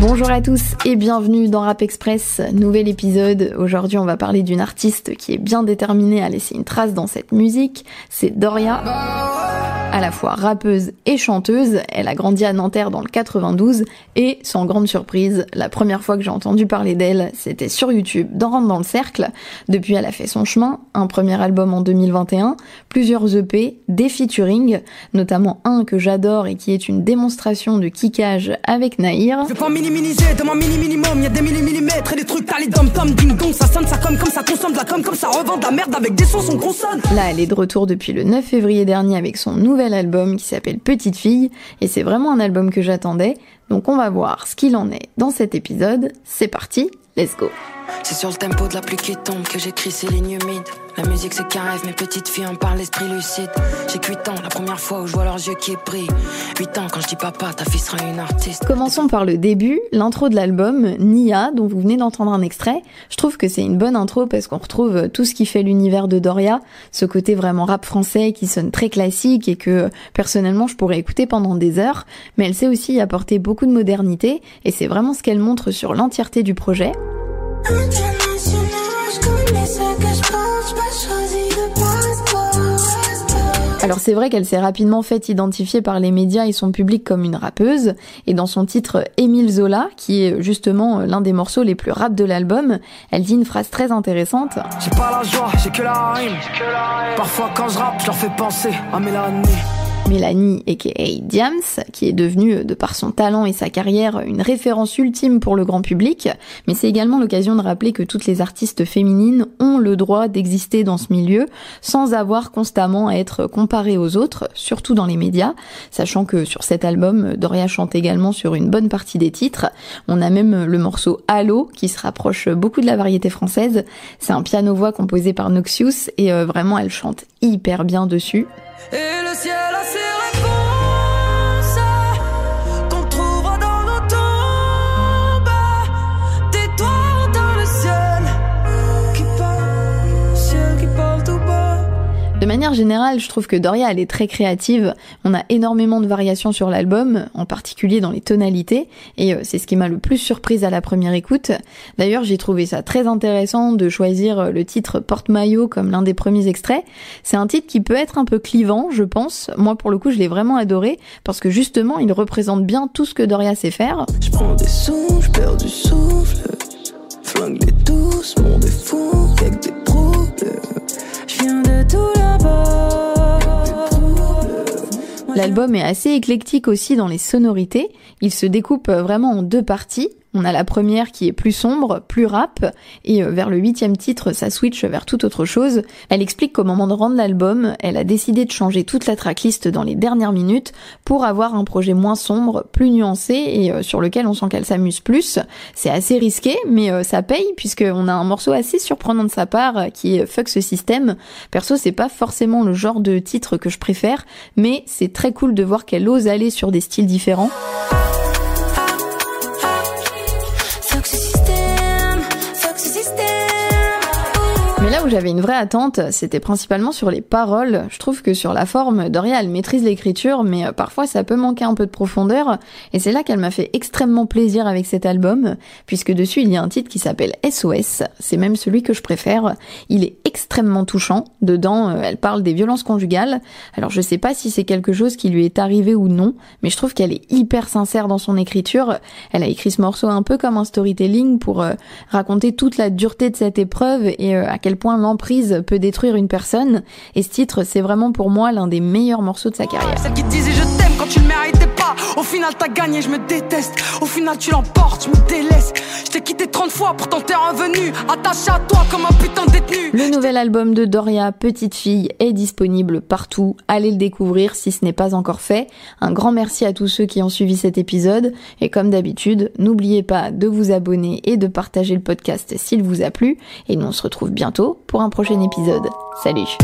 Bonjour à tous et bienvenue dans Rap Express, nouvel épisode. Aujourd'hui on va parler d'une artiste qui est bien déterminée à laisser une trace dans cette musique, c'est Doria. À la fois rappeuse et chanteuse, elle a grandi à Nanterre dans le 92 et, sans grande surprise, la première fois que j'ai entendu parler d'elle, c'était sur YouTube, dans Rentre dans le Cercle. Depuis, elle a fait son chemin, un premier album en 2021, plusieurs EP, des featuring, notamment un que j'adore et qui est une démonstration de kickage avec Nahir. Je mini minimum, y a des millimètres et des trucs, t'as les dom tom ding dong, ça sonne, ça comme, comme ça consomme de la com, comme ça revend de la merde avec des sons, son consonne. Là, elle est de retour depuis le 9 février dernier avec son nouvel album qui s'appelle Petite Fille et c'est vraiment un album que j'attendais. Donc on va voir ce qu'il en est dans cet épisode. C'est parti, let's go. C'est sur le tempo de la pluie qui tombe que j'écris ces lignes humides. La musique c'est qu'un mes petites filles en parlent l'esprit lucide. J'ai 8 ans, la première fois où je vois leurs yeux qui brillent. 8 ans quand je dis papa, ta fille sera une artiste. Commençons par le début, l'intro de l'album, Nia, dont vous venez d'entendre un extrait. Je trouve que c'est une bonne intro parce qu'on retrouve tout ce qui fait l'univers de Doria, ce côté vraiment rap français qui sonne très classique et que personnellement je pourrais écouter pendant des heures, mais elle sait aussi y apporter beaucoup de modernité et c'est vraiment ce qu'elle montre sur l'entièreté du projet. Alors c'est vrai qu'elle s'est rapidement faite identifier par les médias et son public comme une rappeuse, et dans son titre Émile Zola, qui est justement l'un des morceaux les plus rap de l'album, elle dit une phrase très intéressante. J'ai pas la joie, j'ai que la rime. Parfois quand je rappe, je leur fais penser à Mélanie. Mélanie aka Diams, qui est devenue, de par son talent et sa carrière, une référence ultime pour le grand public, mais c'est également l'occasion de rappeler que toutes les artistes féminines ont le droit d'exister dans ce milieu sans avoir constamment à être comparées aux autres, surtout dans les médias, sachant que sur cet album, Doria chante également sur une bonne partie des titres. On a même le morceau Allo qui se rapproche beaucoup de la variété française. C'est un piano-voix composé par Noxious et euh, vraiment elle chante hyper bien dessus. Et le ciel a De manière générale, je trouve que Doria elle est très créative. On a énormément de variations sur l'album, en particulier dans les tonalités, et euh, c'est ce qui m'a le plus surprise à la première écoute. D'ailleurs, j'ai trouvé ça très intéressant de choisir euh, le titre Porte-maillot comme l'un des premiers extraits. C'est un titre qui peut être un peu clivant, je pense. Moi, pour le coup, je l'ai vraiment adoré parce que justement, il représente bien tout ce que Doria sait faire. Je prends des sons, je perds du souffle. Flingue fou, avec des. L'album est assez éclectique aussi dans les sonorités. Il se découpe vraiment en deux parties. On a la première qui est plus sombre, plus rap, et euh, vers le huitième titre, ça switch vers toute autre chose. Elle explique qu'au moment de rendre l'album, elle a décidé de changer toute la tracklist dans les dernières minutes pour avoir un projet moins sombre, plus nuancé et euh, sur lequel on sent qu'elle s'amuse plus. C'est assez risqué, mais euh, ça paye puisqu'on a un morceau assez surprenant de sa part qui est Fuck ce système. Perso, c'est pas forcément le genre de titre que je préfère, mais c'est très cool de voir qu'elle ose aller sur des styles différents. Mais là où j'avais une vraie attente, c'était principalement sur les paroles. Je trouve que sur la forme, Doria, elle maîtrise l'écriture, mais euh, parfois ça peut manquer un peu de profondeur. Et c'est là qu'elle m'a fait extrêmement plaisir avec cet album, puisque dessus il y a un titre qui s'appelle SOS. C'est même celui que je préfère. Il est extrêmement touchant. Dedans, euh, elle parle des violences conjugales. Alors je sais pas si c'est quelque chose qui lui est arrivé ou non, mais je trouve qu'elle est hyper sincère dans son écriture. Elle a écrit ce morceau un peu comme un storytelling pour euh, raconter toute la dureté de cette épreuve et à quel point l'emprise peut détruire une personne. Et ce titre, c'est vraiment pour moi l'un des meilleurs morceaux de sa carrière. Au final, t'as gagné, je me déteste. Au final, tu l'emportes, je me délaisse. Je t'ai quitté 30 fois, pourtant t'es revenu. Attaché à toi comme un putain de détenu. Le nouvel album de Doria, Petite Fille, est disponible partout. Allez le découvrir si ce n'est pas encore fait. Un grand merci à tous ceux qui ont suivi cet épisode. Et comme d'habitude, n'oubliez pas de vous abonner et de partager le podcast s'il vous a plu. Et nous, on se retrouve bientôt pour un prochain épisode. Salut!